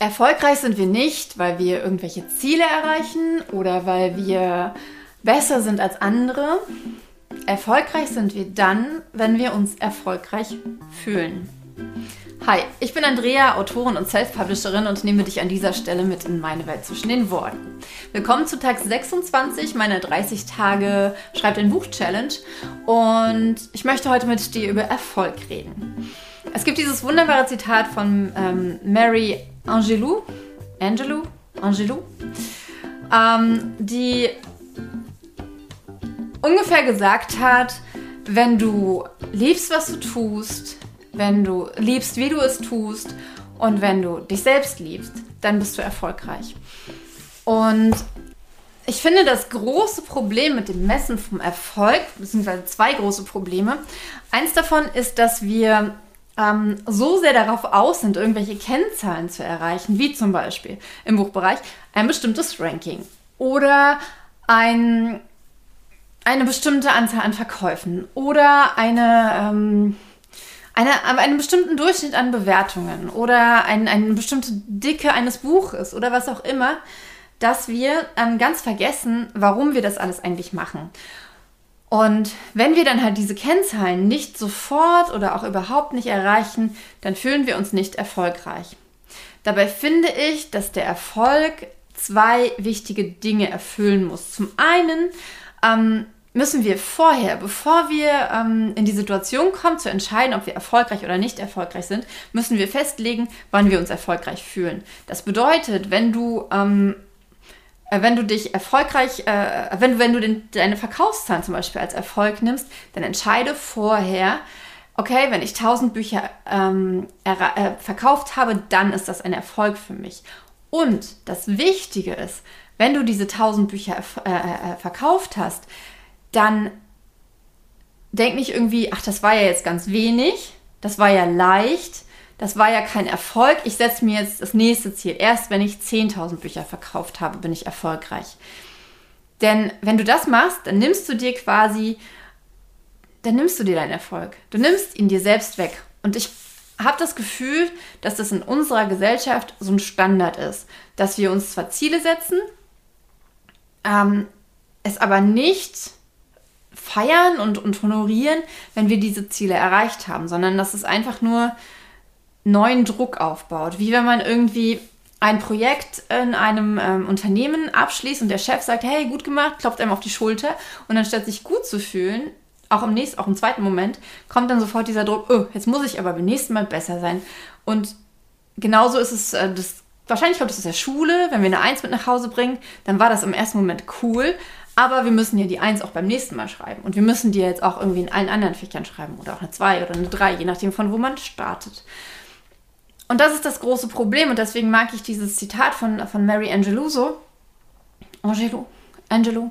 Erfolgreich sind wir nicht, weil wir irgendwelche Ziele erreichen oder weil wir besser sind als andere. Erfolgreich sind wir dann, wenn wir uns erfolgreich fühlen. Hi, ich bin Andrea, Autorin und Self-Publisherin und nehme dich an dieser Stelle mit in meine Welt zwischen den Worten. Willkommen zu Tag 26 meiner 30 Tage Schreib ein Buch Challenge und ich möchte heute mit dir über Erfolg reden. Es gibt dieses wunderbare Zitat von ähm, Mary Angelou, Angelou, Angelou, ähm, die ungefähr gesagt hat, wenn du liebst, was du tust, wenn du liebst, wie du es tust und wenn du dich selbst liebst, dann bist du erfolgreich. Und ich finde, das große Problem mit dem Messen vom Erfolg, beziehungsweise zwei große Probleme, eins davon ist, dass wir ähm, so sehr darauf aus sind, irgendwelche Kennzahlen zu erreichen, wie zum Beispiel im Buchbereich ein bestimmtes Ranking oder ein, eine bestimmte Anzahl an Verkäufen oder eine, ähm, eine, einen bestimmten Durchschnitt an Bewertungen oder ein, eine bestimmte Dicke eines Buches oder was auch immer, dass wir ähm, ganz vergessen, warum wir das alles eigentlich machen. Und wenn wir dann halt diese Kennzahlen nicht sofort oder auch überhaupt nicht erreichen, dann fühlen wir uns nicht erfolgreich. Dabei finde ich, dass der Erfolg zwei wichtige Dinge erfüllen muss. Zum einen ähm, müssen wir vorher, bevor wir ähm, in die Situation kommen, zu entscheiden, ob wir erfolgreich oder nicht erfolgreich sind, müssen wir festlegen, wann wir uns erfolgreich fühlen. Das bedeutet, wenn du ähm, äh, wenn du dich erfolgreich, äh, wenn, wenn du den, deine Verkaufszahlen zum Beispiel als Erfolg nimmst, dann entscheide vorher, okay, wenn ich 1000 Bücher ähm, äh, verkauft habe, dann ist das ein Erfolg für mich. Und das Wichtige ist, wenn du diese 1000 Bücher äh, äh, verkauft hast, dann denk nicht irgendwie, ach, das war ja jetzt ganz wenig, das war ja leicht, das war ja kein Erfolg. Ich setze mir jetzt das nächste Ziel. Erst wenn ich 10.000 Bücher verkauft habe, bin ich erfolgreich. Denn wenn du das machst, dann nimmst du dir quasi, dann nimmst du dir deinen Erfolg. Du nimmst ihn dir selbst weg. Und ich habe das Gefühl, dass das in unserer Gesellschaft so ein Standard ist, dass wir uns zwar Ziele setzen, ähm, es aber nicht feiern und, und honorieren, wenn wir diese Ziele erreicht haben, sondern dass es einfach nur neuen Druck aufbaut. Wie wenn man irgendwie ein Projekt in einem ähm, Unternehmen abschließt und der Chef sagt, hey, gut gemacht, klopft einem auf die Schulter und dann statt sich gut zu fühlen, auch im nächsten, auch im zweiten Moment, kommt dann sofort dieser Druck, oh, jetzt muss ich aber beim nächsten Mal besser sein. Und genauso ist es, äh, das, wahrscheinlich kommt es aus der Schule, wenn wir eine Eins mit nach Hause bringen, dann war das im ersten Moment cool, aber wir müssen ja die Eins auch beim nächsten Mal schreiben. Und wir müssen die jetzt auch irgendwie in allen anderen Fächern schreiben oder auch eine Zwei oder eine Drei, je nachdem von wo man startet. Und das ist das große Problem und deswegen mag ich dieses Zitat von, von Mary Angelou so. Angelou, Angelou.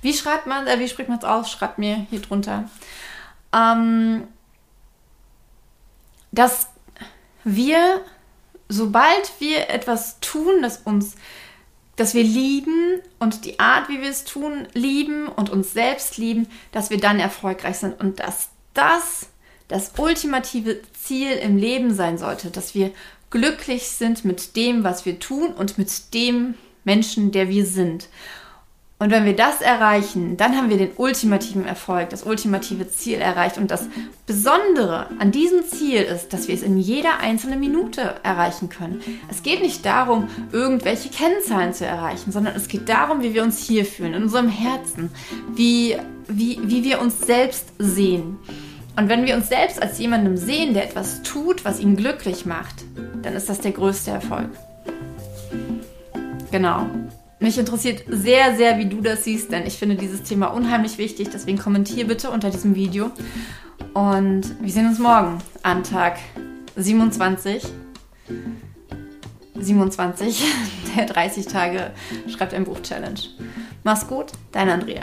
Wie schreibt man, äh, wie spricht man es aus? Schreibt mir hier drunter. Ähm, dass wir, sobald wir etwas tun, das uns, dass wir lieben und die Art, wie wir es tun, lieben und uns selbst lieben, dass wir dann erfolgreich sind und dass das das ultimative Ziel im Leben sein sollte, dass wir glücklich sind mit dem, was wir tun und mit dem Menschen, der wir sind. Und wenn wir das erreichen, dann haben wir den ultimativen Erfolg, das ultimative Ziel erreicht. Und das Besondere an diesem Ziel ist, dass wir es in jeder einzelnen Minute erreichen können. Es geht nicht darum, irgendwelche Kennzahlen zu erreichen, sondern es geht darum, wie wir uns hier fühlen, in unserem Herzen, wie, wie, wie wir uns selbst sehen. Und wenn wir uns selbst als jemandem sehen, der etwas tut, was ihn glücklich macht, dann ist das der größte Erfolg. Genau. Mich interessiert sehr, sehr, wie du das siehst, denn ich finde dieses Thema unheimlich wichtig. Deswegen kommentier bitte unter diesem Video. Und wir sehen uns morgen an Tag 27. 27 der 30 Tage Schreibt ein Buch Challenge. Mach's gut, dein Andrea.